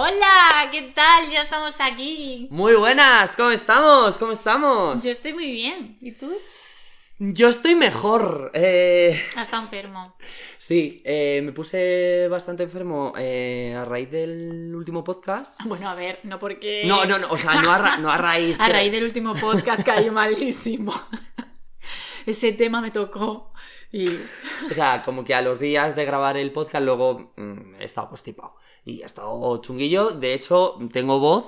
Hola, ¿qué tal? Ya estamos aquí. Muy buenas, ¿cómo estamos? ¿Cómo estamos? Yo estoy muy bien. ¿Y tú? Yo estoy mejor. Eh, Has estado enfermo. sí, eh, me puse bastante enfermo eh, a raíz del último podcast. Bueno, a ver, no porque. No, no, no, o sea, no a, ra- no a raíz. A raíz del último podcast cayó malísimo. Ese tema me tocó y. O sea, como que a los días de grabar el podcast luego mm, he estado constipado. Y he estado chunguillo. De hecho, tengo voz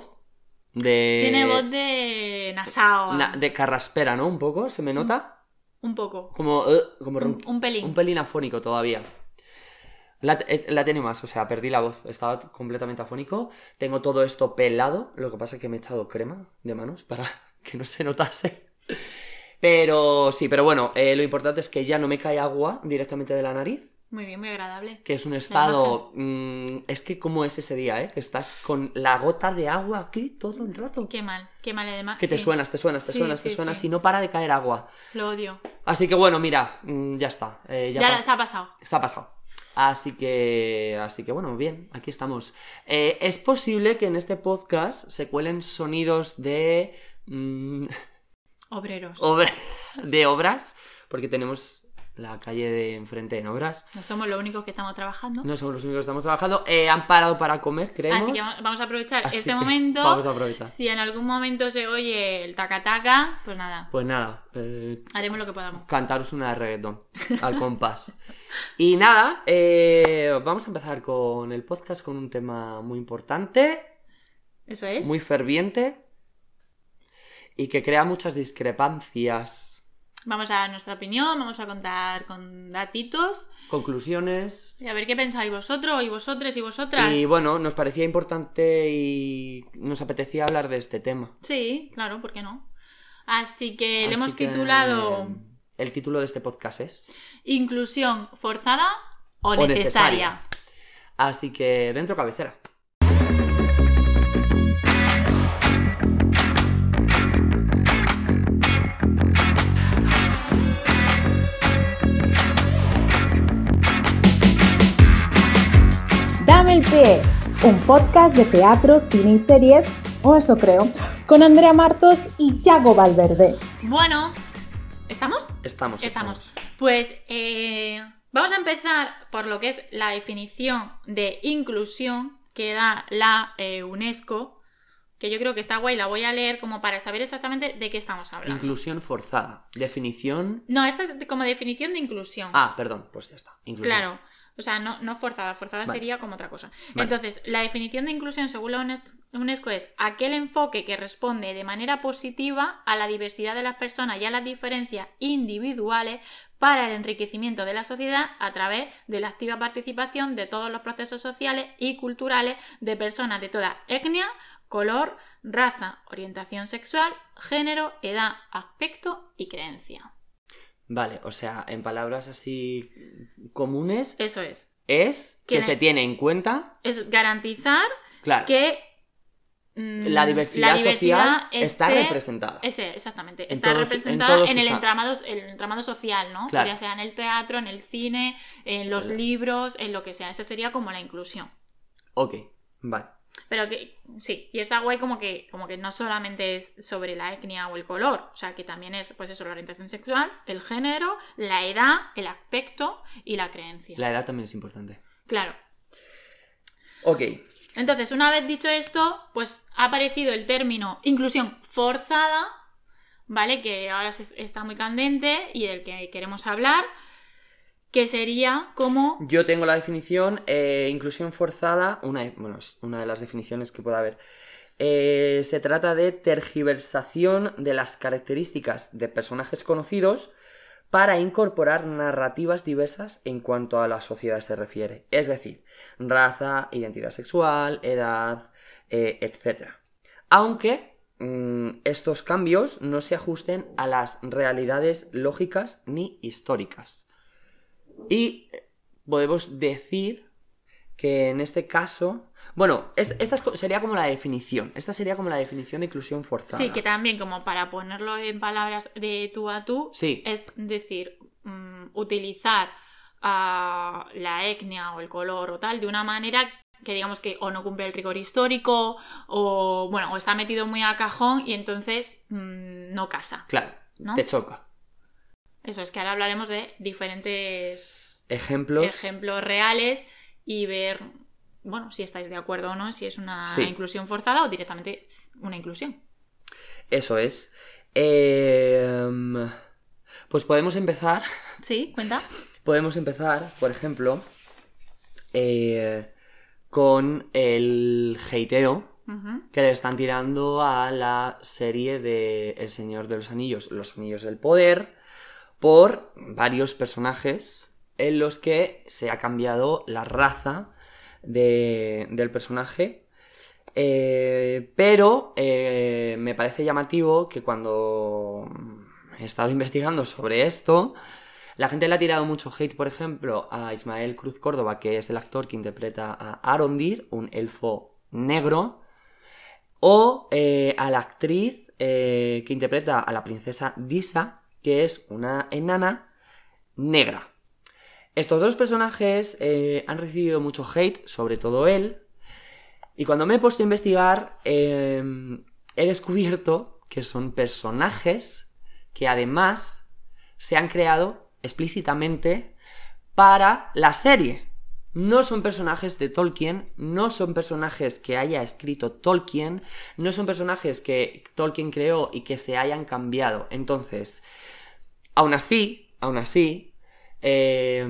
de... Tiene voz de nasao. na- de carraspera, ¿no? Un poco, ¿se me nota? Un poco. Como... eh, como Un, pelín. Un pelín afónico todavía. La, eh, la tengo más, o sea, perdí la voz. Estaba completamente afónico. Tengo todo esto pelado. Lo que pasa es que me he echado crema de manos para que no se notase. Pero sí, pero bueno, eh, lo importante es que ya no me cae agua directamente de la nariz. Muy bien, muy agradable. Que es un estado. mm, es que, ¿cómo es ese día, eh? Que estás con la gota de agua aquí todo el rato. Qué mal, qué mal además. Que te suenas, te suenas, te Sí, suenas, te suenas y no para de caer agua. Lo odio. Así que bueno, mira, mm, ya está. eh, Ya, ya la- pas- se ha pasado. Se ha pasado. Así que, así que bueno, bien, aquí estamos. Eh, es posible que en este podcast se cuelen sonidos de mm, Obreros. obra- de obras, porque tenemos la calle de enfrente en obras. No somos los únicos que estamos trabajando. No somos los únicos que estamos trabajando. Eh, han parado para comer, creemos. Así que va- vamos a aprovechar Así este momento. Vamos a aprovechar. Si en algún momento se oye el taca-taca, pues nada, Pues nada, eh, haremos lo que podamos. cantaros una de reggaetón al compás. Y nada, eh, vamos a empezar con el podcast con un tema muy importante. Eso es. muy ferviente y que crea muchas discrepancias, Vamos a dar nuestra opinión, vamos a contar con datitos conclusiones. y a ver qué pensáis vosotros y vosotras y vosotras. Y bueno, nos parecía importante y nos apetecía hablar de este tema. Sí, claro, ¿por qué no? Así que le hemos que, titulado El título de este podcast es. Inclusión forzada o, O necesaria. necesaria. Así que dentro cabecera. Dame el pie, un podcast de teatro, cine y series, o eso creo, con Andrea Martos y Yago Valverde. Bueno, ¿estamos? Estamos. Estamos. Pues eh, vamos a empezar por lo que es la definición de inclusión que da la eh, UNESCO, que yo creo que está guay, la voy a leer como para saber exactamente de qué estamos hablando. Inclusión forzada. Definición. no, esta es como definición de inclusión. Ah, perdón, pues ya está. Inclusión. Claro. O sea, no, no forzada, forzada Vale. sería como otra cosa. Vale. Entonces, la definición de inclusión según la UNES- UNESCO es aquel enfoque que responde de manera positiva a la diversidad de las personas y a las diferencias individuales para el enriquecimiento de la sociedad a través de la activa participación de todos los procesos sociales y culturales de personas de toda etnia, color, raza, orientación sexual, género, edad, aspecto y creencia. Vale, o sea, en palabras así comunes, Eso es. es que Que- se tiene en cuenta, Eso es garantizar claro, que mm, la diversidad, social está representada. Ese, exactamente. En está todos- representada en, el, entramado, el entramado social, ¿no? Claro. Ya sea en el teatro, en el cine, en los libros, en lo que sea. Esa sería como la inclusión. Ok, vale. Pero que sí, y está guay como que, como que no solamente es sobre la etnia o el color, o sea que también es pues eso, la orientación sexual, el género, la edad, el aspecto y la creencia. La edad también es importante. Claro. Ok, Entonces, una vez dicho esto, pues ha aparecido el término inclusión forzada, ¿vale? Que ahora está muy candente y del que queremos hablar, que sería como... yo tengo la definición, eh, inclusión forzada, una, bueno, es una de las definiciones que puede haber. Eh, se trata de tergiversación de las características de personajes conocidos para incorporar narrativas diversas en cuanto a la sociedad se refiere. Es decir, raza, identidad sexual, edad, eh, etc. Aunque mm, estos cambios no se ajusten a las realidades lógicas ni históricas. Y podemos decir que en este caso... Bueno, es- esta sería como la definición. Esta sería como la definición de inclusión forzada. Sí, que también como para ponerlo en palabras de tú a tú, Sí. es decir, mm, utilizar la etnia o el color o tal de una manera que digamos que o no cumple el rigor histórico o bueno, o está metido muy a cajón y entonces mm, no casa. Claro, ¿No? te choca. Eso es que ahora hablaremos de diferentes Ejemplos. ejemplos reales y ver, bueno, si estáis de acuerdo o no, si es una Sí. inclusión forzada o directamente una inclusión. Eso es. Em, pues podemos empezar. ¿Sí? ¿Cuenta? Podemos empezar, por ejemplo, eh, con el hateo Ujú. que le están tirando a la serie de El Señor de los Anillos, Los Anillos del Poder, por varios personajes en los que se ha cambiado la raza de- del personaje. Eh, pero eh, me parece llamativo que cuando he estado investigando sobre esto, la gente le ha tirado mucho hate, por ejemplo, a Ismael Cruz Córdoba, que es el actor que interpreta a Arondir, un elfo negro, o eh, a la actriz que interpreta a la princesa Disa, que es una enana negra. Estos dos personajes eh, han recibido mucho hate, sobre todo él, y cuando me he puesto a investigar, eh, he descubierto que son personajes que además se han creado explícitamente para la serie. No son personajes de Tolkien, no son personajes que haya escrito Tolkien, no son personajes que Tolkien creó y que se hayan cambiado. Entonces, aún así, aún así, eh,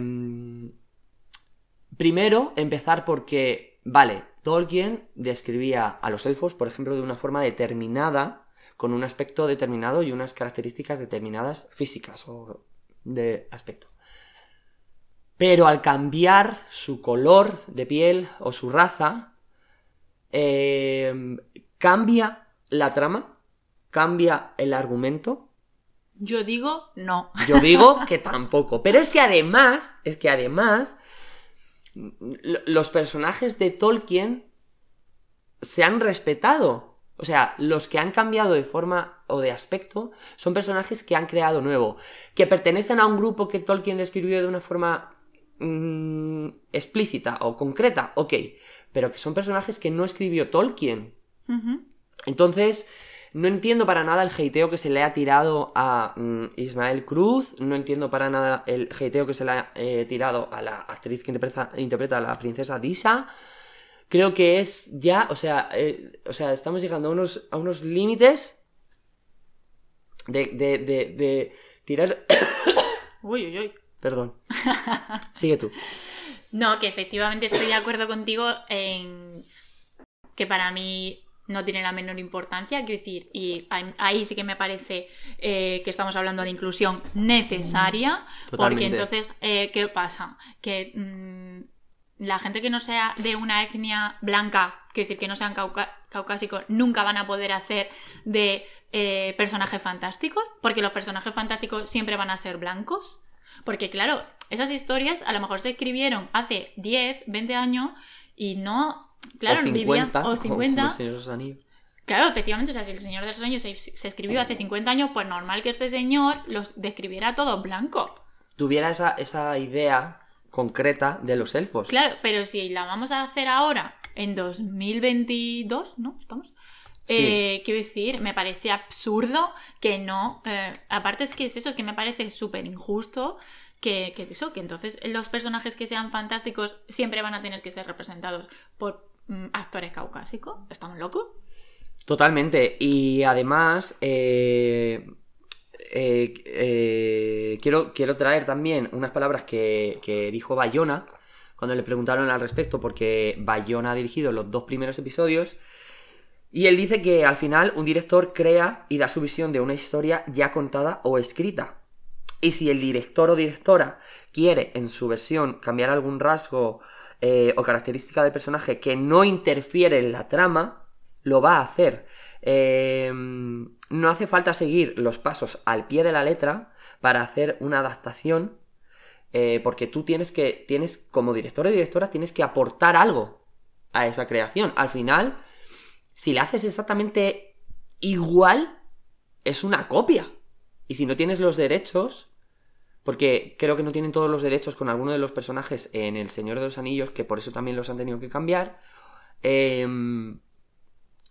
primero empezar porque, vale, Tolkien describía a los elfos, por ejemplo, de una forma determinada, con un aspecto determinado y unas características determinadas físicas o de aspecto. Pero al cambiar su color de piel o su raza, eh, cambia la trama, cambia el argumento. Yo digo no. Yo digo que tampoco. Pero es que además, es que además, los personajes de Tolkien se han respetado. O sea, los que han cambiado de forma o de aspecto son personajes que han creado nuevo, que pertenecen a un grupo que Tolkien describió de una forma mm, explícita o concreta, ok, pero que son personajes que no escribió Tolkien. Entonces, no entiendo para nada el hateo que se le ha tirado a mm, Ismael Cruz, no entiendo para nada el hateo que se le ha eh, tirado a la actriz que interpreta, interpreta a la princesa Disa. Creo que es ya, o sea, eh, o sea, estamos llegando a unos, a unos límites de, de, de, de tirar... Uy, uy, uy. Perdón. Sigue tú. No, que efectivamente estoy de acuerdo contigo en que para mí no tiene la menor importancia, quiero decir, y ahí- sí que me parece eh, que estamos hablando de inclusión necesaria, porque Totalmente. entonces, eh, ¿qué pasa? Que mm, la gente que no sea de una etnia blanca, quiero decir, que no sean caucásicos, nunca van a poder hacer de eh, personajes fantásticos, porque los personajes fantásticos siempre van a ser blancos. Porque claro, esas historias a lo mejor se escribieron hace 10, 20 años y no, claro, o no 50, vivían, o como 50. los Señores de los Anillos. Claro, efectivamente, o sea, si el Señor de los Años se, se escribió hace 50 años, pues normal que este señor los describiera todos blancos. Tuviera esa, esa idea concreta de los elfos. Claro, pero si la vamos a hacer ahora, en 2022, ¿no? ¿Estamos? Eh, quiero decir, me parece absurdo que no. eh, aparte es que es eso, es que me parece súper injusto que, que eso, que entonces los personajes que sean fantásticos siempre van a tener que ser representados por actores caucásicos. ¿Estamos locos? Totalmente. Y además, eh, eh, eh, quiero, quiero traer también unas palabras que, que dijo Bayona cuando le preguntaron al respecto, porque Bayona ha dirigido los dos primeros episodios. Y él dice que al final un director crea y da su visión de una historia ya contada o escrita. Y si el director o directora quiere en su versión cambiar algún rasgo eh, o característica del personaje que no interfiere en la trama, lo va a hacer. Eh, no hace falta seguir los pasos al pie de la letra para hacer una adaptación, eh, porque tú tienes que, tienes, como director o directora, tienes que aportar algo a esa creación. Al final, si la haces exactamente igual, es una copia. Y si no tienes los derechos, Porque creo que no tienen todos los derechos con alguno de los personajes en El Señor de los Anillos, que por eso también los han tenido que cambiar. Em,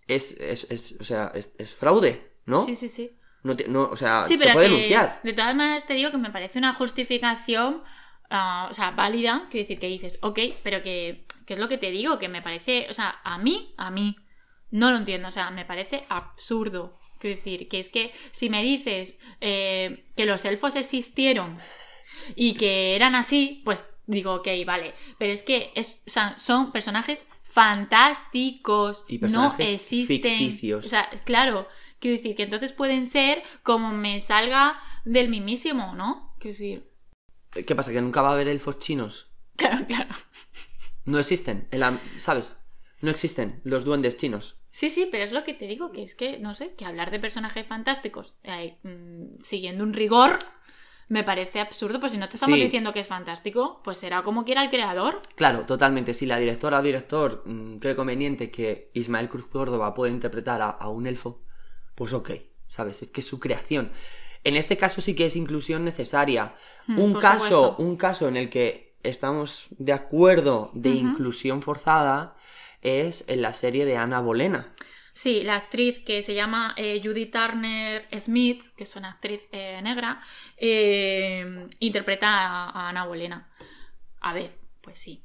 es, es, es- o sea, es, es fraude, ¿no? Sí, sí, sí. No, te- no, o sea, Sí, se pero puede que, denunciar. de todas maneras te digo que me parece una justificación, ah, o sea, válida, quiero decir que dices, ok, pero que, que es lo que te digo, que me parece, o sea, a mí, a mí, no lo entiendo, o sea, me parece absurdo. Quiero decir, que es que si me dices eh, que los elfos existieron y que eran así, pues digo, ok, vale, pero es que es, o sea, son personajes fantásticos, Y personajes no existen. ficticios. O sea, claro, quiero decir que entonces pueden ser como me salga del mismísimo, ¿no? Quiero decir, ¿Qué pasa? ¿Que nunca va a haber elfos chinos? claro, claro. No existen, en la- ¿sabes? No existen los duendes chinos. Sí, sí, pero es lo que te digo, que es que, no sé, que hablar de personajes fantásticos eh, mm, siguiendo un rigor me parece absurdo, pues si no te estamos Sí. diciendo que es fantástico, pues será como quiera el creador. Claro, totalmente. Si la directora o director mm, cree conveniente que Ismael Cruz Córdoba pueda interpretar a, a un elfo, pues ok, ¿sabes? Es que es su creación. En este caso sí que es inclusión necesaria. Mm, un caso, supuesto. un caso en el que estamos de acuerdo de inclusión forzada es en la serie de Ana Bolena. Sí, la actriz que se llama eh, Judy Turner Smith, que es una actriz eh, negra, eh, interpreta a, a Ana Bolena. A ver, pues sí.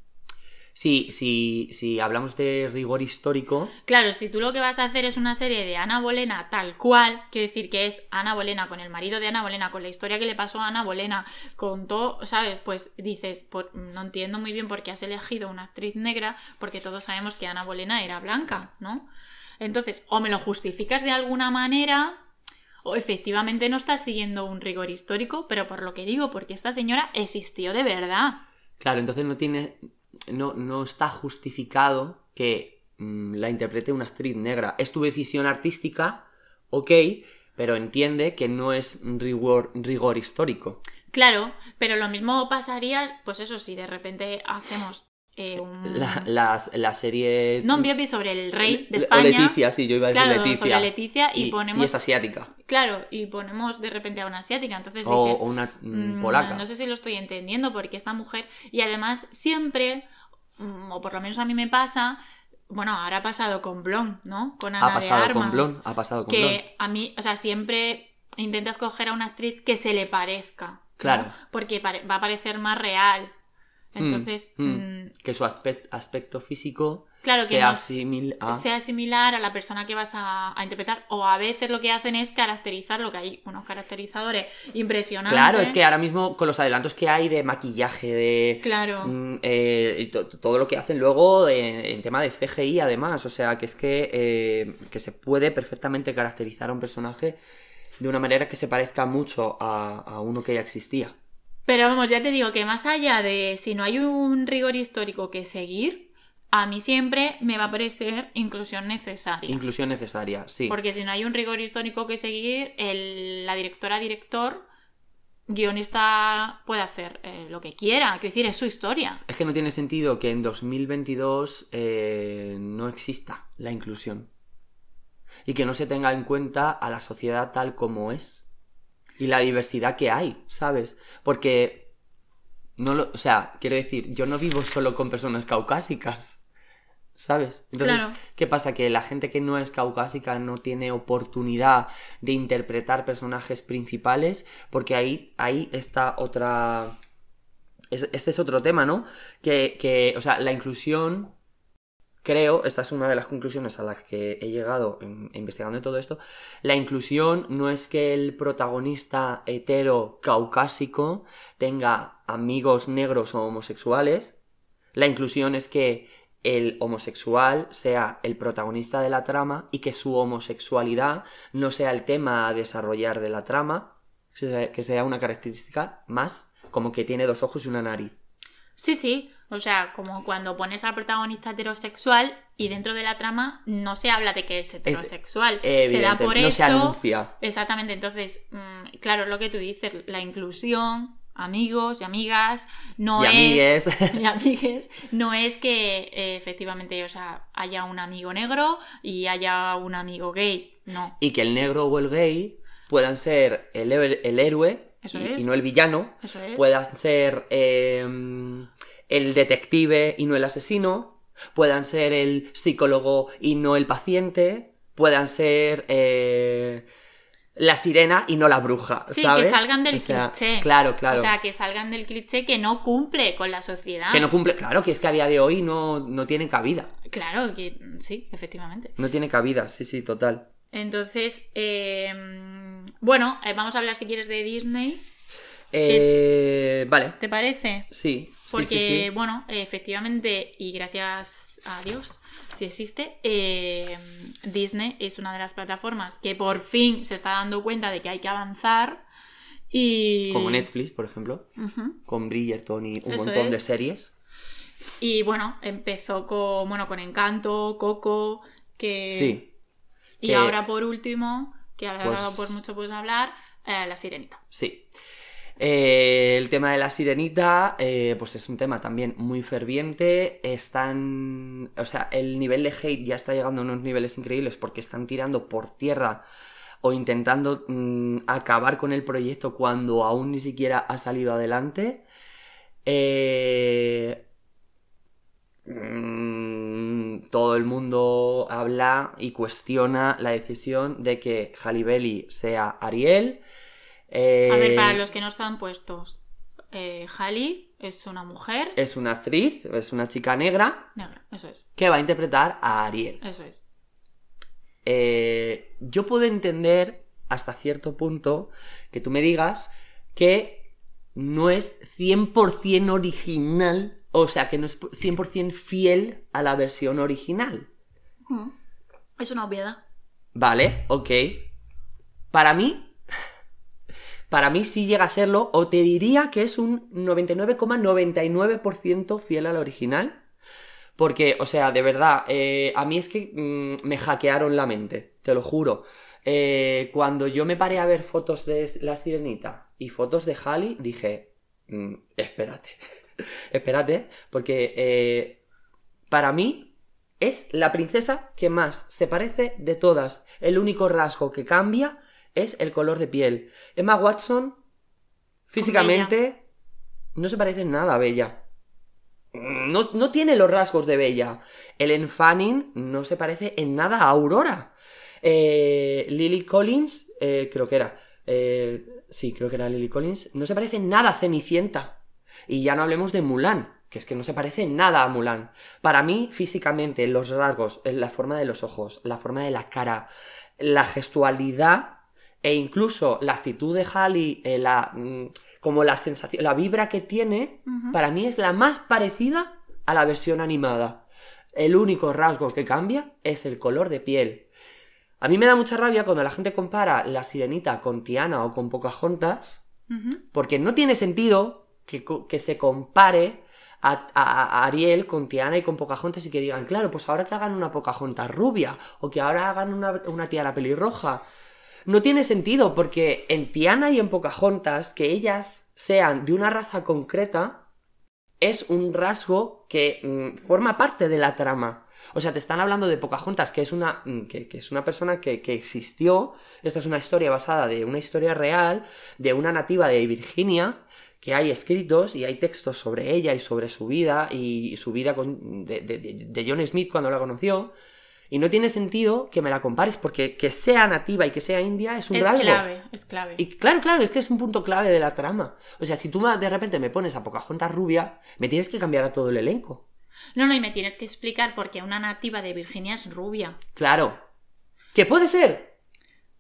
Sí, sí, si hablamos de rigor histórico, Claro, si tú lo que vas a hacer es una serie de Ana Bolena tal cual, quiero decir que es Ana Bolena con el marido de Ana Bolena, con la historia que le pasó a Ana Bolena, con todo, ¿sabes? Pues dices, por- no entiendo muy bien por qué has elegido una actriz negra, porque todos sabemos que Ana Bolena era blanca, ¿no? Entonces, o me lo justificas de alguna manera, o efectivamente no estás siguiendo un rigor histórico, pero por lo que digo, porque esta señora existió de verdad. Claro, entonces no tiene. No, no está justificado que mm, la interprete una actriz negra. Es tu decisión artística, ok, pero entiende que no es rigor, rigor histórico. Claro, pero lo mismo pasaría, pues eso, si de repente hacemos eh, un... La, serie. No, un biopic sobre el rey de España. O Leticia, sí, yo iba a decir Claro, Leticia. sobre Leticia y, ponemos... es asiática. Claro, y ponemos de repente a una asiática. Entonces O, dices... o una mm, mm, polaca. No sé si lo estoy entendiendo porque esta mujer... Y además siempre, mm, o por lo menos a mí me pasa... Bueno, ahora ha pasado con Blon, ¿no? Con Ana ha pasado de Armas. con Blon. Ha pasado con Blon. que a mí, o sea, siempre intentas coger a una actriz que se le parezca. ¿no? Claro. Porque va a parecer más real. Mm, Entonces, mm. mm, Que su aspect- aspecto físico claro que sea no simil a. sea similar a la persona que vas a, a interpretar. O a veces lo que hacen es caracterizar lo que hay, unos caracterizadores impresionantes. Claro, es que ahora mismo con los adelantos que hay de maquillaje, de. Claro. Mm, eh, todo lo que hacen luego en, en tema de CGI además, o sea que es que, eh, que se puede perfectamente caracterizar a un personaje de una manera que se parezca mucho a, a uno que ya existía. Pero vamos, ya te digo que más allá de si no hay un rigor histórico que seguir, a mí siempre me va a parecer inclusión necesaria. Inclusión necesaria, sí. Porque si no hay un rigor histórico que seguir, el- la directora, director, guionista puede hacer eh, lo que quiera. Quiero decir, es su historia. Es que no tiene sentido que en 2022 eh, no exista la inclusión. Y que no se tenga en cuenta a la sociedad tal como es. Y la diversidad que hay, ¿sabes? Porque no lo, o sea, quiero decir, yo no vivo solo con personas caucásicas. ¿Sabes? Entonces, Claro. ¿qué pasa? Que la gente que no es caucásica no tiene oportunidad de interpretar personajes principales, porque ahí, ahí está otra. es- este es otro tema, ¿no? Que, que, o sea, la inclusión, creo, esta es una de las conclusiones a las que he llegado investigando todo esto. La inclusión no es que el protagonista hetero caucásico tenga amigos negros o homosexuales. La inclusión es que el homosexual sea el protagonista de la trama y que su homosexualidad no sea el tema a desarrollar de la trama, que sea una característica más, como que tiene dos ojos y una nariz. Sí, sí. O sea, como cuando pones al protagonista heterosexual y dentro de la trama no se habla de que es heterosexual. se da por no hecho. se anuncia. Exactamente. Entonces, mm, claro, lo que tú dices, la inclusión, amigos y amigas, no y es. amigues. y amigues, no es que eh, efectivamente, o sea, haya un amigo negro y haya un amigo gay. No. y que el negro o el gay puedan ser el, el héroe y, no el villano, Eso es. puedan ser eh, el detective y no el asesino, puedan ser el psicólogo y no el paciente, puedan ser eh, la sirena y no la bruja, Sí, ¿sabes? que salgan del O sea, cliché. Claro, claro. O sea, que salgan del cliché que no cumple con la sociedad. que no cumple, claro, que es que a día de hoy no, no tiene cabida. Claro, que sí, efectivamente. No tiene cabida, sí, sí, total. Entonces, eh, bueno, vamos a hablar si quieres de Disney. Eh, vale, ¿Te parece? sí. Porque, sí, sí. bueno, efectivamente, y gracias a Dios, si existe, eh, Disney es una de las plataformas que por fin se está dando cuenta de que hay que avanzar. Y. Como Netflix, por ejemplo, con Bridgerton y un Eso montón de es. series. Y bueno, empezó con, bueno, con Encanto, Coco, que... Sí, Y que- ahora por último, que ahora Pues- por mucho puedes hablar, eh, La Sirenita. Sí. Eh, el tema de la sirenita, eh, pues es un tema también muy ferviente. Están. O sea, el nivel de hate ya está llegando a unos niveles increíbles porque están tirando por tierra o intentando mm, acabar con el proyecto cuando aún ni siquiera ha salido adelante. Eh, mm, todo el mundo habla y cuestiona la decisión de que Bailey sea Ariel. Eh, A ver, para los que no están puestos, eh, es una mujer Es una actriz, es una chica negra negra, eso es, que va a interpretar a Ariel. eso es. Eh, yo puedo entender hasta cierto punto que tú me digas que no es 100% original, o sea, que no es 100% fiel a la versión original. Es una obviedad. Vale, ok. Para mí, para mí sí llega a serlo, o te diría que es un 99,99% fiel al original. Porque, o sea, de verdad, eh, a mí es que mm, me hackearon la mente, te lo juro. Eh, cuando yo me paré a ver fotos de la sirenita y fotos de Halley, dije, mm, espérate, espérate, porque eh, para mí es la princesa que más se parece de todas. El único rasgo que cambia es el color de piel. Emma Watson, físicamente, no se parece en nada a Bella. No, no tiene los rasgos de Bella. Ellen Fanning no se parece en nada a Aurora. Eh, Lily Collins, eh, creo que era. eh, sí, creo que era Lily Collins. No se parece en nada a Cenicienta. Y ya no hablemos de Mulan, que es que no se parece en nada a Mulan. Para mí, físicamente, los rasgos, la forma de los ojos, la forma de la cara, la gestualidad e incluso la actitud de Halle, eh, la, mm, como la sensación, la vibra que tiene, para mí es la más parecida a la versión animada. El único rasgo que cambia es el color de piel. A mí me da mucha rabia cuando la gente compara la sirenita con Tiana o con Pocahontas, porque no tiene sentido que, que se compare a, a- a Ariel con Tiana y con Pocahontas y que digan, claro, pues ahora que hagan una Pocahontas rubia o que ahora hagan una, una Tiana pelirroja. No tiene sentido porque en Tiana y en Pocahontas que ellas sean de una raza concreta es un rasgo que mm, forma parte de la trama. O sea, te están hablando de Pocahontas, que es una, mm, que, es una persona que, que existió. Esta es una historia basada de una historia real, de una nativa de Virginia, que hay escritos y hay textos sobre ella y sobre su vida y su vida con, de- de- de John Smith cuando la conoció. Y no tiene sentido que me la compares porque que sea nativa y que sea india es un Es rasgo. clave, es clave. Y claro, claro, es que es un punto clave de la trama. O sea, si tú de repente me pones a Pocahontas rubia, me tienes que cambiar a todo el elenco. No, no, y me tienes que explicar por qué una nativa de Virginia es rubia. Claro. ¿Qué puede ser?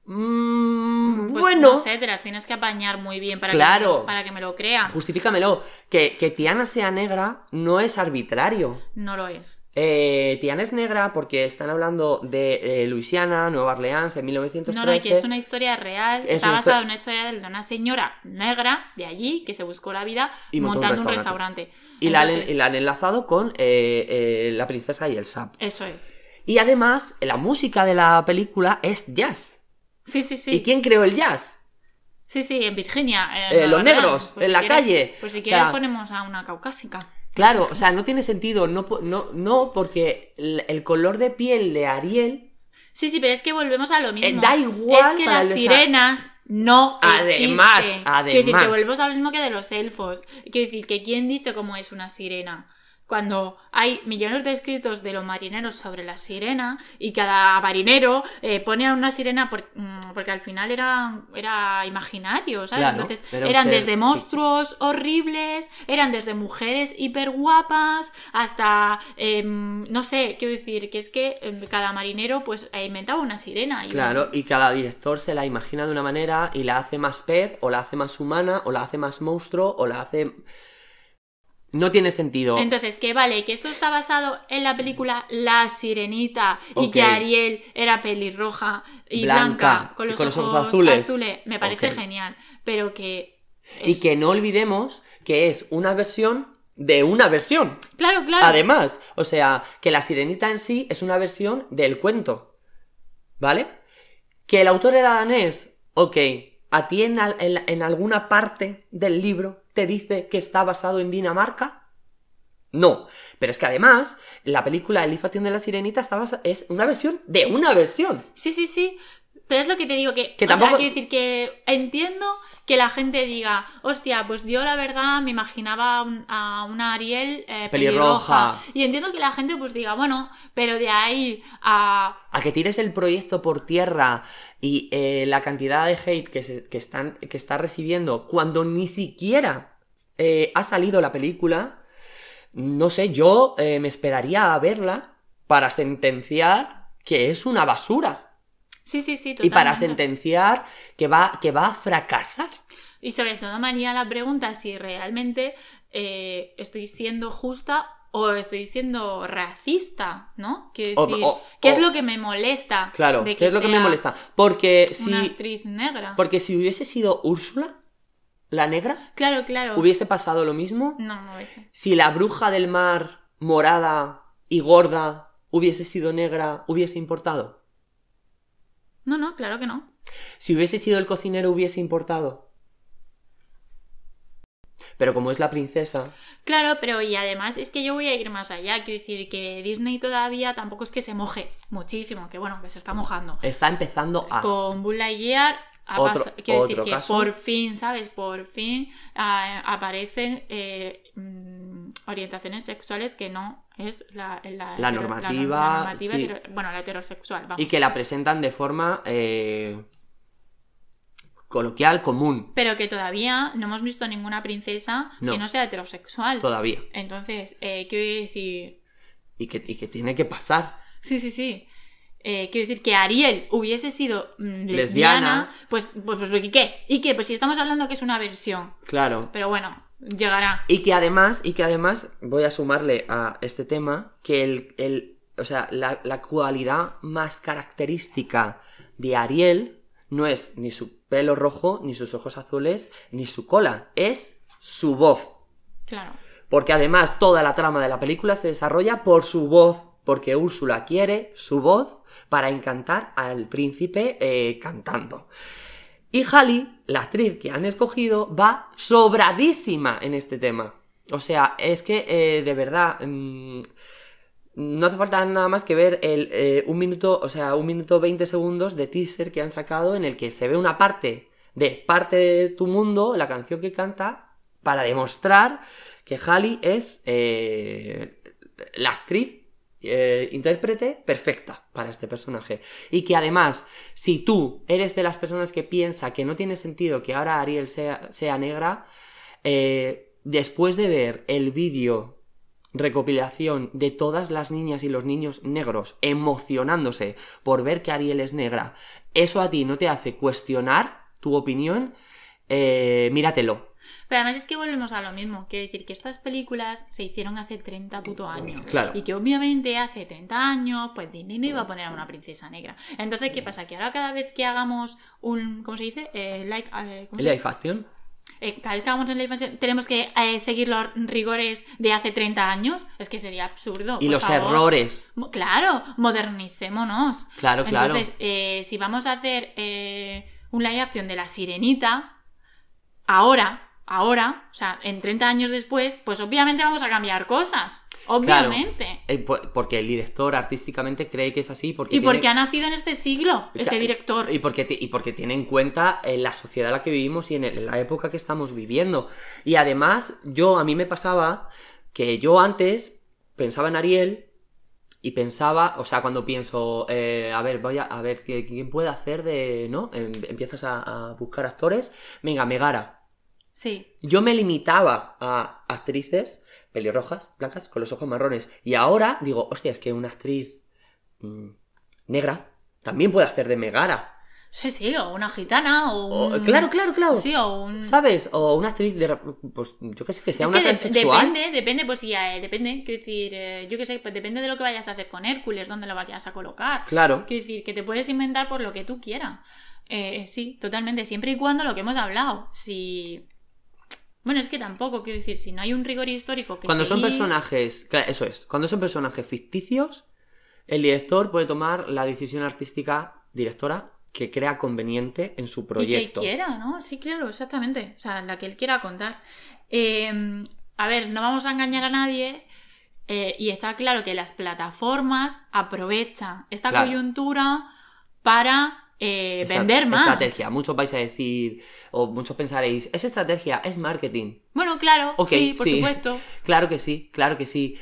Mm, Pues bueno, no sé, te las tienes que apañar muy bien para, Claro. que, me lo- para que me lo crea. justifícamelo. Que, que Tiana sea negra no es arbitrario. No lo es. Eh, Tiana es negra porque están hablando de eh, Luisiana, Nueva Orleans, en 1913. No, no, que es una historia real. Es está basada en una historia de una señora negra de allí que se buscó la vida Y montó un montando un restaurante. restaurante. Y la, han- Entonces, y la han enlazado con eh, eh, la princesa y el sap. Eso es. Y además, la música de la película es jazz. Sí, sí, sí. ¿Y quién creó el jazz? Sí, sí, en Virginia. en Eh, los negros, en si la quieres- calle. Pues si O quieres sea- ponemos a una caucásica. Claro, o sea, no tiene sentido. No, no, no porque el, color de piel de Ariel Sí, sí, pero es que volvemos a lo mismo. Eh, da igual Es que para las sirenas no Además, existen. Quiero decir, que además. volvemos a lo mismo que de los elfos. Quiero decir, que ¿quién dice cómo es una sirena? Cuando hay millones de escritos de los marineros sobre la sirena y cada marinero eh, pone a una sirena por- mm, porque al final era, era imaginario, ¿sabes? Claro, Entonces eran ser desde monstruos horribles, eran desde mujeres hiper guapas hasta, em, no sé, quiero decir, que es que em, cada marinero pues eh, inventaba una sirena. Y Claro, y cada director se la imagina de una manera y la hace más pez, o la hace más humana, o la hace más monstruo, o la hace... No tiene sentido. Entonces, que vale, que esto está basado en la película La Sirenita y que Ariel era pelirroja y Blanca, blanca, con y los, con los ojos, azules. azules, me parece genial. Pero que. Y que no olvidemos que es una versión de una versión. Claro, claro. Además, o sea, que la sirenita en sí es una versión del cuento. ¿Vale? Que el autor era danés, ok. A ti en, al- en la- en alguna parte del libro te dice que está basado en Dinamarca. No, pero es que además la película El Ifation de la Sirenita está basa- es una versión de una versión. Sí, sí, sí. Pero es lo que te digo que. Que o sea, tampoco- quiero decir que entiendo que la gente diga, hostia, pues yo la verdad me imaginaba un- a una Ariel eh, pelirroja. Pelirroja. Y entiendo que la gente pues diga, bueno, pero de ahí a. A que tires el proyecto por tierra y eh, la cantidad de hate que, se- que, están, que está recibiendo cuando ni siquiera eh, ha salido la película, no sé, yo me esperaría a verla para sentenciar que es una basura. Sí, sí, sí. Y para sentenciar que va, que va a fracasar. Y sobre todo, María, la pregunta si realmente eh, estoy siendo justa o estoy siendo racista, ¿no? O- decir, o- ¿qué o- es lo que me molesta? Claro, de ¿qué es lo que me molesta? Porque si, Una actriz negra. porque si hubiese sido Úrsula, la negra, Claro, claro. hubiese pasado lo mismo. No, no es. Si la bruja del mar, morada y gorda, hubiese sido negra, hubiese importado. No, no, claro que no. Si hubiese sido el cocinero, hubiese importado. Pero como es la princesa, Claro, pero y además es que yo voy a ir más allá. Quiero decir que Disney todavía tampoco es que se moje muchísimo, que bueno, que se está mojando. está empezando a... Con Buzz Lightyear ha Otro- quiero decir que caso. por fin, ¿sabes? Por fin ah, aparecen eh, orientaciones sexuales que no es la, la, normativa, la normativa sí. hetero- bueno, la heterosexual, vamos. Y que la presentan de forma eh, coloquial, común, Pero que todavía no hemos visto ninguna princesa No. que no sea heterosexual. todavía. Entonces, eh, quiero decir... Y que, y que tiene que pasar. Sí, sí, sí. Eh, quiero decir que Ariel hubiese sido mm, lesbiana, Lesbiana. pues, pues, pues, ¿y qué? ¿Y qué? Pues si estamos hablando que es una versión. Claro. Pero bueno, llegará. Y que además, y que además, voy a sumarle a este tema, que el, el- o sea, la, la cualidad más característica de Ariel no es ni su pelo rojo, ni sus ojos azules, ni su cola, es su voz. Claro. Porque además toda la trama de la película se desarrolla por su voz, porque Úrsula quiere su voz para encantar al príncipe eh, cantando. Y Halle, la actriz que han escogido, va sobradísima en este tema. O sea, es que eh, de verdad... mm, no hace falta nada más que ver el eh, un minuto, o sea, un minuto 20 segundos de teaser que han sacado en el que se ve una parte de parte de tu mundo, la canción que canta, para demostrar que Halle es eh, la actriz, eh, intérprete perfecta para este personaje. Y que además, si tú eres de las personas que piensa que no tiene sentido que ahora Ariel sea, sea negra, eh, después de ver el vídeo recopilación de todas las niñas y los niños negros emocionándose por ver que Ariel es negra, eso a ti no te hace cuestionar tu opinión, eh, míratelo. Pero además es que volvemos a lo mismo. Quiero decir que estas películas se hicieron hace 30 puto años. Claro. Y que obviamente hace 30 años, pues Disney no iba a poner a una princesa negra. Entonces, ¿qué pasa? Que ahora cada vez que hagamos un. ¿Cómo se dice? Eh, like, eh, ¿cómo se Life action. eh, cada vez que hagamos en live action, tenemos que eh, seguir los rigores de hace 30 años. Es que sería absurdo. Y por los favor. errores. Mo- Claro, modernicémonos. Claro, claro. Entonces, eh, si vamos a hacer un live action de la sirenita, ahora, ahora, o sea, en 30 años después, pues obviamente vamos a cambiar cosas. Obviamente. Eh, por- porque el director artísticamente cree que es así. Porque y porque ha nacido en este siglo ese director. Y porque, y porque tiene en cuenta eh, la sociedad en la que vivimos y en, la época que estamos viviendo. Y además, yo, a mí me pasaba que yo antes pensaba en Ariel y pensaba, o sea, cuando pienso, eh, a ver, voy a, ver, ¿qué- ¿quién puede hacer de, no? Em- empiezas a, a buscar actores. Venga, Megara. Sí. Yo me limitaba a actrices pelirrojas, blancas, con los ojos marrones. Y ahora digo, hostia, es que una actriz mm, negra también puede hacer de Megara. Sí, sí, o una gitana, o O- un... claro, claro, claro. Sí, o un... ¿Sabes? O una actriz de... Pues yo que sé, que sea Es una que de- transexual. depende, depende, pues sí, eh, depende, quiero decir, eh, yo qué sé, pues depende de lo que vayas a hacer con Hércules, dónde lo vayas a colocar. Claro. Quiero decir, que te puedes inventar por lo que tú quieras. Eh, sí, totalmente, siempre y cuando lo que hemos hablado, si... Bueno, es que tampoco, quiero decir, si no hay un rigor histórico que Cuando son personajes... claro, Eso es. Cuando son personajes ficticios, el director puede tomar la decisión artística directora que crea conveniente en su proyecto. Y que quiera, ¿no? Sí, claro, exactamente. O sea, la que él quiera contar. Eh, a ver, no vamos a engañar a nadie. eh, y está claro que las plataformas aprovechan esta Claro. coyuntura para eh, vender más. Estrategia. Muchos vais a decir, o muchos pensaréis, es estrategia, es marketing. Bueno, claro, sí, por sí. supuesto. Claro que sí, claro que sí.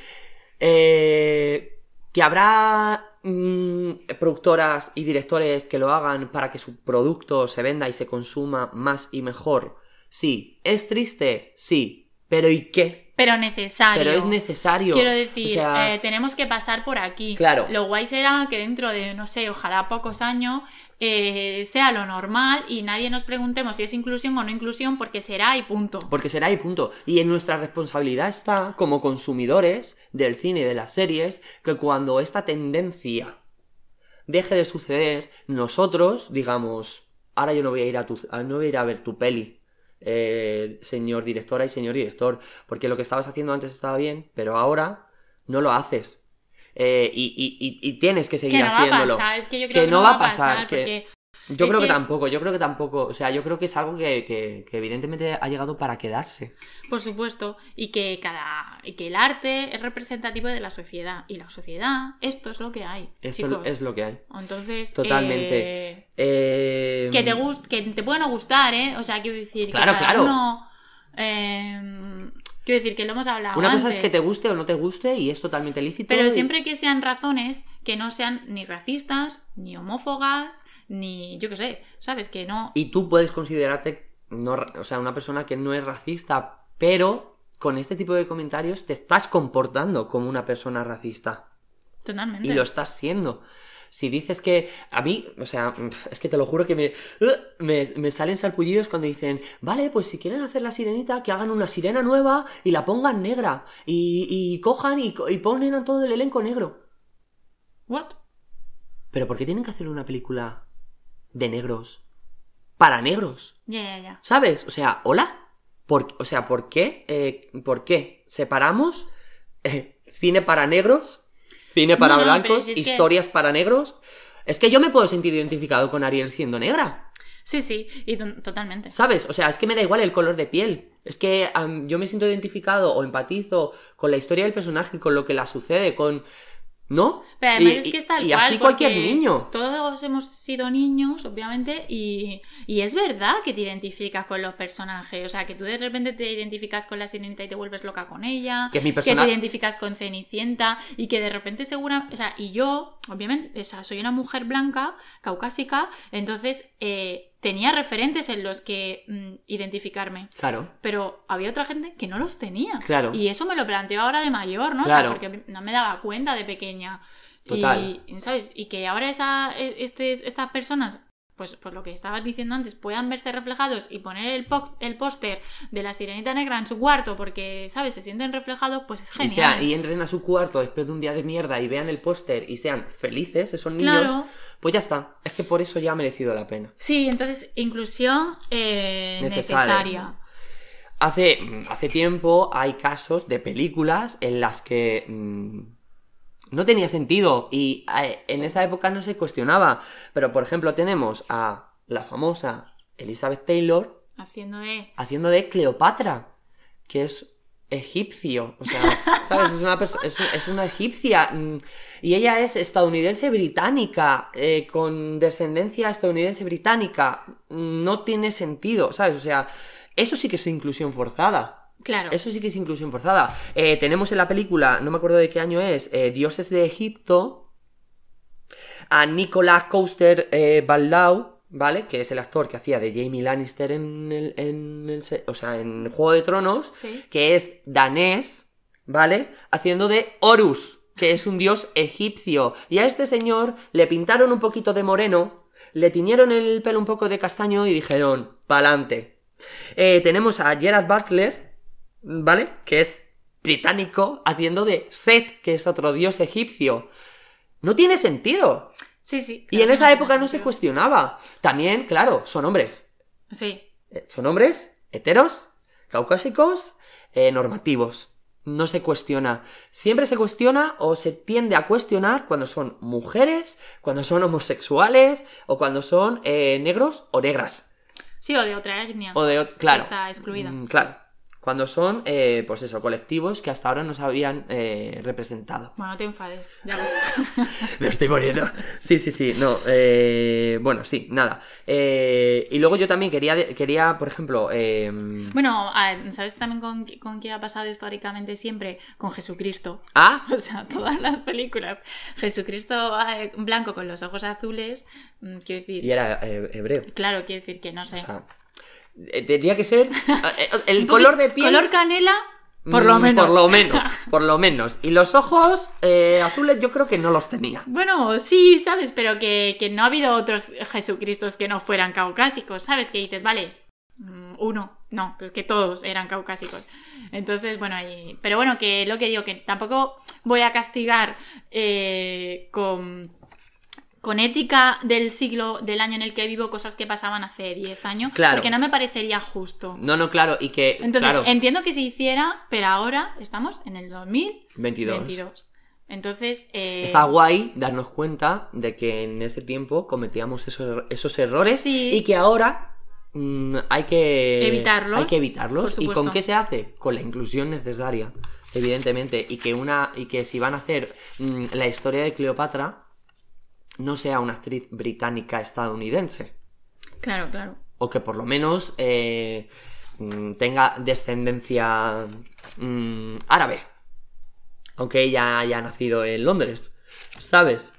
Eh, que habrá mm, productoras y directores que lo hagan para que su producto se venda y se consuma más y mejor. Sí. ¿Es triste? Sí. Pero ¿y qué? Pero necesario. Pero es necesario. Quiero decir, O sea, eh, tenemos que pasar por aquí. Claro. Lo guay será que dentro de, no sé, ojalá pocos años, eh, sea lo normal y nadie nos preguntemos si es inclusión o no inclusión, porque será y punto. Porque será y punto. Y en nuestra responsabilidad está, como consumidores del cine y de las series, que cuando esta tendencia deje de suceder, nosotros digamos, ahora yo no voy a ir a tu, a- no voy a ir a ver tu peli, eh, señor directora y señor director, porque lo que estabas haciendo antes estaba bien, pero ahora no lo haces. Eh, y, y- y- tienes que seguir que no va a haciéndolo. pasar, es que yo Que creo que, no no va a pasar, que- Yo Es creo que... tampoco, yo creo que tampoco. O sea, yo creo que es algo que, evidentemente ha llegado para quedarse. por supuesto, y que cada y que el arte es representativo de la sociedad y la sociedad, esto es lo que hay, Esto chicos. es lo que hay. Entonces, Totalmente. eh, Eh, que te gust que te puede no gustar, ¿eh? O sea, quiero decir Claro, que cada claro. uno, eh, quiero decir que lo hemos hablado Una cosa es antes. que te guste o no te guste y es totalmente lícito. Pero y- siempre que sean razones que no sean ni racistas, ni homófogas, ni yo qué sé, ¿sabes? Que no... Y tú puedes considerarte, no, o sea, una persona que no es racista, pero con este tipo de comentarios te estás comportando como una persona racista. Totalmente. Y lo estás siendo. Si dices que a mí, o sea, es que te lo juro que me, uh, me, me salen salpullidos cuando dicen, vale, pues si quieren hacer la sirenita, que hagan una sirena nueva y la pongan negra. Y, y cojan y, y ponen a todo el elenco negro. What? Pero ¿por qué tienen que hacer una película de negros? Para negros. Ya, ya, ya. ¿Sabes? O sea, ¿hola? ¿Por, o sea, ¿por qué? Eh, ¿Por qué? ¿Separamos eh, cine para negros? ¿Cine para No, blancos? si es que- ¿Historias para negros? Es que yo me puedo sentir identificado con Ariel siendo negra. Sí, sí, y to- totalmente. ¿Sabes? O sea, es que me da igual el color de piel. Es que am, yo me siento identificado o empatizo con la historia del personaje, con lo que la sucede, con... ¿No? Pero además Y- es que y- es tal y así cualquier niño. Todos hemos sido niños, obviamente, y, y es verdad que te identificas con los personajes. O sea, que tú de repente te identificas con la sirenita y te vuelves loca con ella. Que es mi Que persona- te identificas con Cenicienta y que de repente segura... O sea, y yo, obviamente, o sea, soy una mujer blanca, caucásica, entonces eh, tenía referentes en los que mm, identificarme. Claro. Pero había otra gente que no los tenía. Claro. Y eso me lo planteo ahora de mayor, ¿no? Claro. O sea, porque no me daba cuenta de pequeña. Total. Y, ¿sabes? Y que ahora esa, e- este, estas personas, pues por lo que estabas diciendo antes, puedan verse reflejados y poner el, po- el póster de la sirenita negra en su cuarto porque, ¿sabes? Se sienten reflejados, pues es Y, genial. sea- y entren a su cuarto después de un día de mierda y vean el póster y sean felices esos niños, Claro. Pues ya está. Es que por eso ya ha merecido la pena. Sí, entonces, inclusión eh, Necesaria. necesaria. Hace, hace tiempo hay casos de películas en las que mm, no tenía sentido y eh, en esa época no se cuestionaba. Pero por ejemplo tenemos a la famosa Elizabeth Taylor Haciendo de... haciendo de Cleopatra, que es egipcio. O sea, ¿sabes? Es una, es, es una egipcia. mm, Y ella es estadounidense británica, eh, con descendencia estadounidense británica. No tiene sentido, ¿sabes? O sea, eso sí que es inclusión forzada. Claro. Eso sí que es inclusión forzada. Eh, tenemos en la película, no me acuerdo de qué año es, eh, Dioses de Egipto, a Nicolás Coaster Baldau, ¿vale? Que es el actor que hacía de Jamie Lannister en el, en el o sea, en Juego de Tronos, Sí. que es danés, ¿vale? Haciendo de Horus, que es un dios egipcio. Y a este señor le pintaron un poquito de moreno, le tiñeron el pelo un poco de castaño y dijeron, pa'lante. Eh, tenemos a Gerard Butler, ¿vale? Que es británico, haciendo de Set, que es otro dios egipcio. No tiene sentido. Sí, sí. Y en esa época no se cuestionaba. También, claro, son hombres. Sí. Eh, Son hombres heteros, caucásicos, eh, normativos. No se cuestiona. Siempre se cuestiona o se tiende a cuestionar cuando son mujeres, cuando son homosexuales o cuando son eh, negros o negras. Sí, o de otra etnia. O de claro. está excluida. Mm, claro. Cuando son, eh, pues eso, colectivos que hasta ahora no se habían eh, representado. Bueno, no te enfades. Ya Me estoy muriendo. Sí, sí, sí, no. eh, bueno, sí, nada. Y luego yo también quería, quería por ejemplo, eh, Bueno, ¿sabes también con, con qué ha pasado históricamente siempre? Con Jesucristo. ah, O sea, todas las películas. Jesucristo blanco con los ojos azules. mm, Quiero decir. y era hebreo. Claro, quiero decir que no sé. O sea, tendría que ser eh, el Un color de piel. Color canela, por lo mm, menos. Por lo menos, por lo menos. Y los ojos eh, azules yo creo que no los tenía. Bueno, sí, ¿sabes? Pero que, que no ha habido otros Jesucristos que no fueran caucásicos, ¿sabes? Que dices, vale, mm, uno, no, pues que todos eran caucásicos. Entonces, bueno, y- pero bueno, que lo que digo, que tampoco voy a castigar eh, con, con ética del siglo, del año en el que vivo, cosas que pasaban hace 10 años, Claro. porque no me parecería justo. No, no, claro, y que. Entonces, claro, entiendo que se hiciera, pero ahora estamos en el 2022. 22. Entonces, eh, Está guay darnos cuenta de que en ese tiempo cometíamos esos, esos errores Sí. y que ahora mm, hay que Evitarlos, Hay que evitarlos. ¿Y con qué se hace? Con la inclusión necesaria, evidentemente. Y que una y que si van a hacer mm, la historia de Cleopatra no sea una actriz británica estadounidense Claro, claro. o que por lo menos eh, mm, tenga descendencia mm, árabe. Aunque ella haya nacido en Londres, ¿sabes?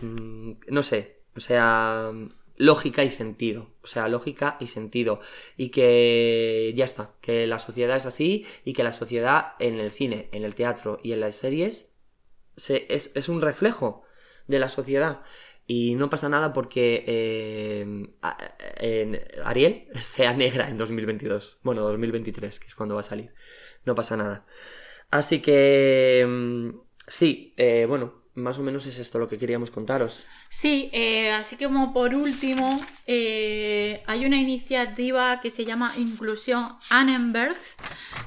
Mm, no sé, o sea, lógica y sentido. O sea, lógica y sentido. Y que ya está, que la sociedad es así y que la sociedad en el cine, en el teatro y en las series se- es, es un reflejo de la sociedad. Y no pasa nada porque eh, en Ariel sea negra en 2022. Bueno, 2023, que es cuando va a salir. No pasa nada. Así que... mm, Sí, eh, bueno, más o menos es esto lo que queríamos contaros. Sí, eh, así que como por último, hay una iniciativa que se llama Inclusión Annenberg,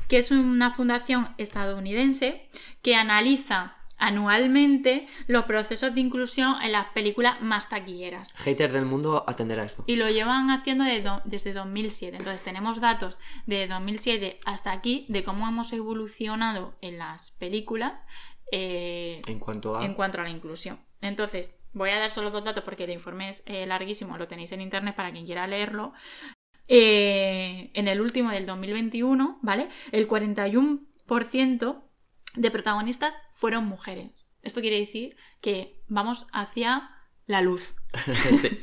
que es una fundación estadounidense que analiza anualmente los procesos de inclusión en las películas más taquilleras. Hater del mundo atenderá esto. Y lo llevan haciendo de do- desde 2007. Entonces tenemos datos de 2007 hasta aquí de cómo hemos evolucionado en las películas eh, En cuanto a... en cuanto a la inclusión. Entonces, voy a dar solo dos datos porque el informe es eh, larguísimo, lo tenéis en internet para quien quiera leerlo. Eh, en el último del 2021, ¿vale? El 41% de protagonistas fueron mujeres. Esto quiere decir que vamos hacia la luz, Sí.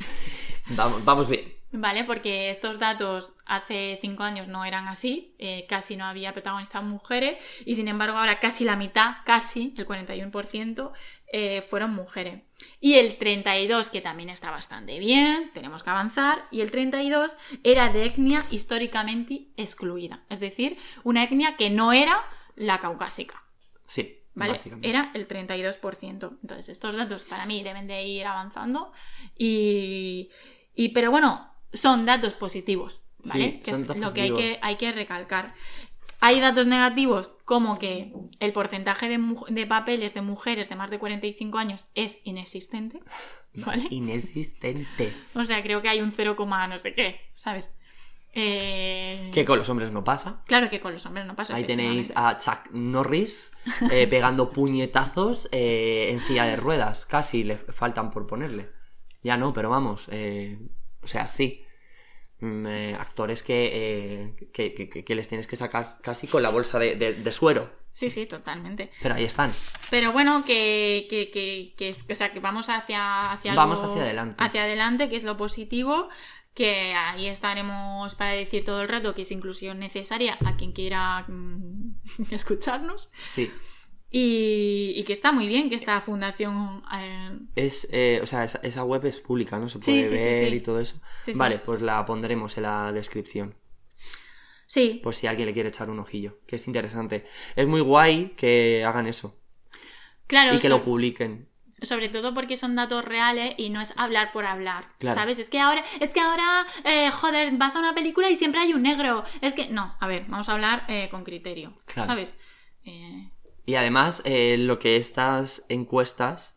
vamos, vamos bien. ¿vale? Porque estos datos hace cinco años no eran así, eh, casi no había protagonistas mujeres y sin embargo ahora casi la mitad, casi el 41% eh, fueron mujeres. Y el 32, que también está bastante bien, tenemos que avanzar, y el 32 era de etnia históricamente excluida, es decir, una etnia que no era la caucásica. Sí, ¿Vale? Era el 32%. Entonces, estos datos para mí deben de ir avanzando. Y, y- pero bueno, son datos positivos, ¿vale? Sí, que es lo que hay, que hay que recalcar. Hay datos negativos como que el porcentaje de, de papeles de mujeres de más de 45 años es inexistente, ¿vale? Inexistente. O sea, creo que hay un 0, no sé qué, ¿sabes? Eh, Que con los hombres no pasa. Claro que con los hombres no pasa. Ahí tenéis a Chuck Norris eh, pegando puñetazos eh, en silla de ruedas. Casi le faltan por ponerle. Ya no, pero vamos. eh, o sea, sí. Mm, actores que, que, que- que les tienes que sacar casi con la bolsa de, de- de suero. Sí, sí, totalmente. Pero ahí están. Pero bueno, que, que, que, o sea, que vamos hacia, hacia Vamos algo- hacia adelante. Hacia adelante, que es lo positivo. Que ahí estaremos para decir todo el rato que es inclusión necesaria a quien quiera mm, escucharnos. Sí. Y, y que está muy bien que esta fundación. eh, Es, eh, o sea, esa, esa web es pública, ¿no? Se puede sí, sí, ver sí. y todo eso. sí, sí. Vale, pues la pondremos en la descripción. Sí, Por si alguien le quiere echar un ojillo. Que es interesante. Es muy guay que hagan eso. claro. y que lo publiquen. Sobre todo porque son datos reales y no es hablar por hablar. Claro. ¿Sabes? Es que ahora, es que ahora, eh, joder, vas a una película y siempre hay un negro. Es que, no, a ver, vamos a hablar eh, con criterio. Claro. ¿Sabes? Eh, Y además, lo que estas encuestas,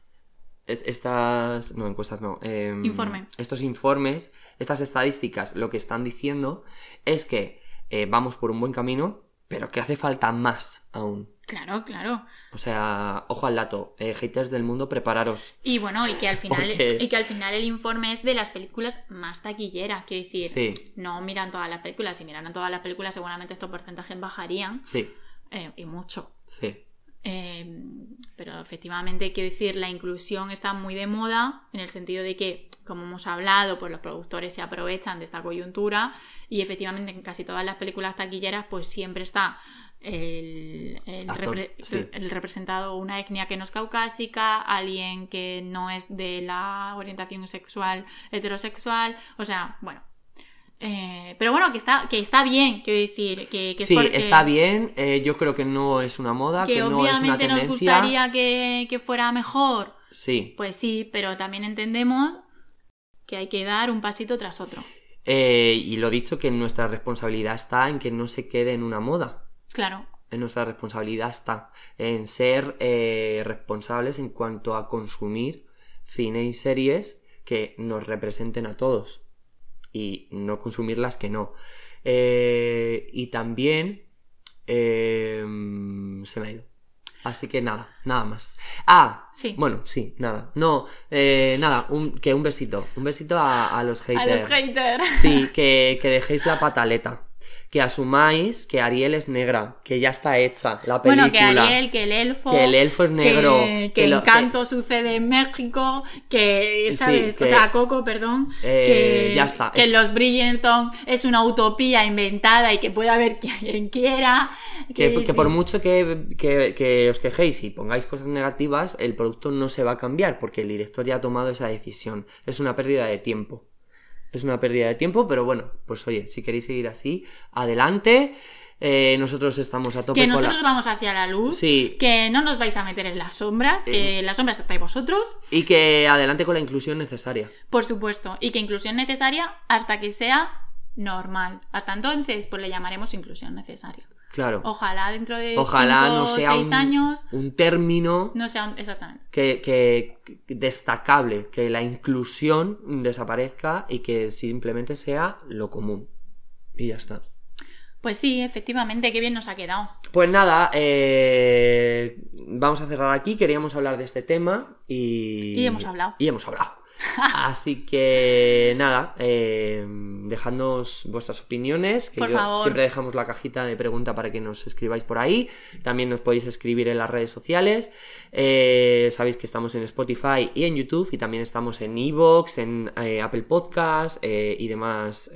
es- estas, no, encuestas no, em, Informe. estos informes, estas estadísticas, lo que están diciendo es que vamos por un buen camino, pero que hace falta más aún. Claro, claro. O sea, ojo al dato, eh, haters del mundo, prepararos. Y bueno, y que al final, Porque- y que al final el informe es de las películas más taquilleras. Quiero decir, Sí, no miran todas las películas. Si miraran todas las películas, seguramente estos porcentajes bajarían. sí, eh, y mucho. sí. Eh, pero efectivamente, quiero decir, la inclusión está muy de moda en el sentido de que, como hemos hablado, pues los productores se aprovechan de esta coyuntura y efectivamente en casi todas las películas taquilleras pues siempre está el, el Actor, repre- sí. el representado una etnia que no es caucásica, alguien que no es de la orientación sexual heterosexual, o sea, bueno. Eh, pero bueno, que está, que está bien, quiero decir, que, Sí, está bien, eh, yo creo que no es una moda, que, que no es una obviamente nos gustaría que, que fuera mejor. Sí, Pues sí, pero también entendemos que hay que dar un pasito tras otro. Eh, y lo dicho, que nuestra responsabilidad está en que no se quede en una moda. Claro, En nuestra responsabilidad está en ser eh, responsables en cuanto a consumir cine y series que nos representen a todos y no consumir las que no. Eh, y también eh, se me ha ido. Así que nada, nada más. Ah, sí. bueno, sí, nada. No, eh, nada, un, que un besito. Un besito a, a los A haters. los haters. Sí, que, que dejéis la pataleta. Que asumáis que Ariel es negra, que ya está hecha la película. Bueno, que Ariel, que el elfo. Que el elfo es negro. Que, que que lo- Encanto sucede en México. Que, ¿sabes? O sea, Coco, perdón. Eh, que, ya está. Que los Bridgerton es una utopía inventada y que puede haber quien quiera. Que, por mucho que os quejéis y pongáis cosas negativas, el producto no se va a cambiar porque el director ya ha tomado esa decisión. Es una pérdida de tiempo. Es una pérdida de tiempo, pero bueno, pues oye, si queréis seguir así, adelante. Eh, nosotros estamos a tope Que con nosotros la... vamos hacia la luz. Sí, Que no nos vais a meter en las sombras. Que en las sombras estáis vosotros. y que adelante con la inclusión necesaria. Por supuesto, y que inclusión necesaria hasta que sea normal. Hasta entonces, pues le llamaremos inclusión necesaria. Claro. Ojalá dentro de Ojalá cinco no sea seis un, años un término no sea un- exactamente. que, que- que destacable, que la inclusión desaparezca y que simplemente sea lo común. Y ya está. Pues sí, efectivamente, qué bien nos ha quedado. Pues nada, eh, vamos a cerrar aquí. Queríamos hablar de este tema y... Y hemos hablado. Y hemos hablado. Así que nada, eh, dejadnos vuestras opiniones, que Por yo favor. siempre dejamos la cajita de pregunta para que nos escribáis por ahí. También nos podéis escribir en las redes sociales. Eh, sabéis que estamos en Spotify y en YouTube y también estamos en Evox, en eh, Apple Podcast eh, y demás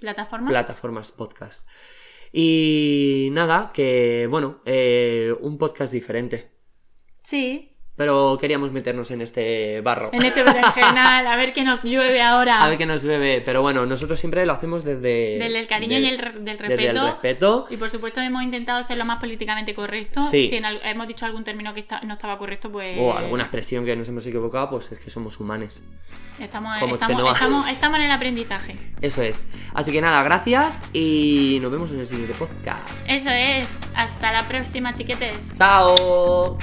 ¿Plataforma? plataformas podcast. Y nada, que bueno, un podcast diferente. sí, Pero queríamos meternos en este barro. en este berenjenal, a ver qué nos llueve ahora. A ver qué nos bebe. Pero bueno, nosotros siempre lo hacemos desde... El cariño del- y el, del desde respeto. el respeto. Y por supuesto hemos intentado ser lo más políticamente correcto. Sí. Si en hemos dicho algún término que está- no estaba correcto, pues... O alguna expresión que nos hemos equivocado, pues es que somos humanes. Estamos, como estamos, Chenoa. estamos, estamos en el aprendizaje. Eso es. Así que nada, gracias y nos vemos en el siguiente podcast. Eso es. Hasta la próxima, chiquetes. ¡Chao!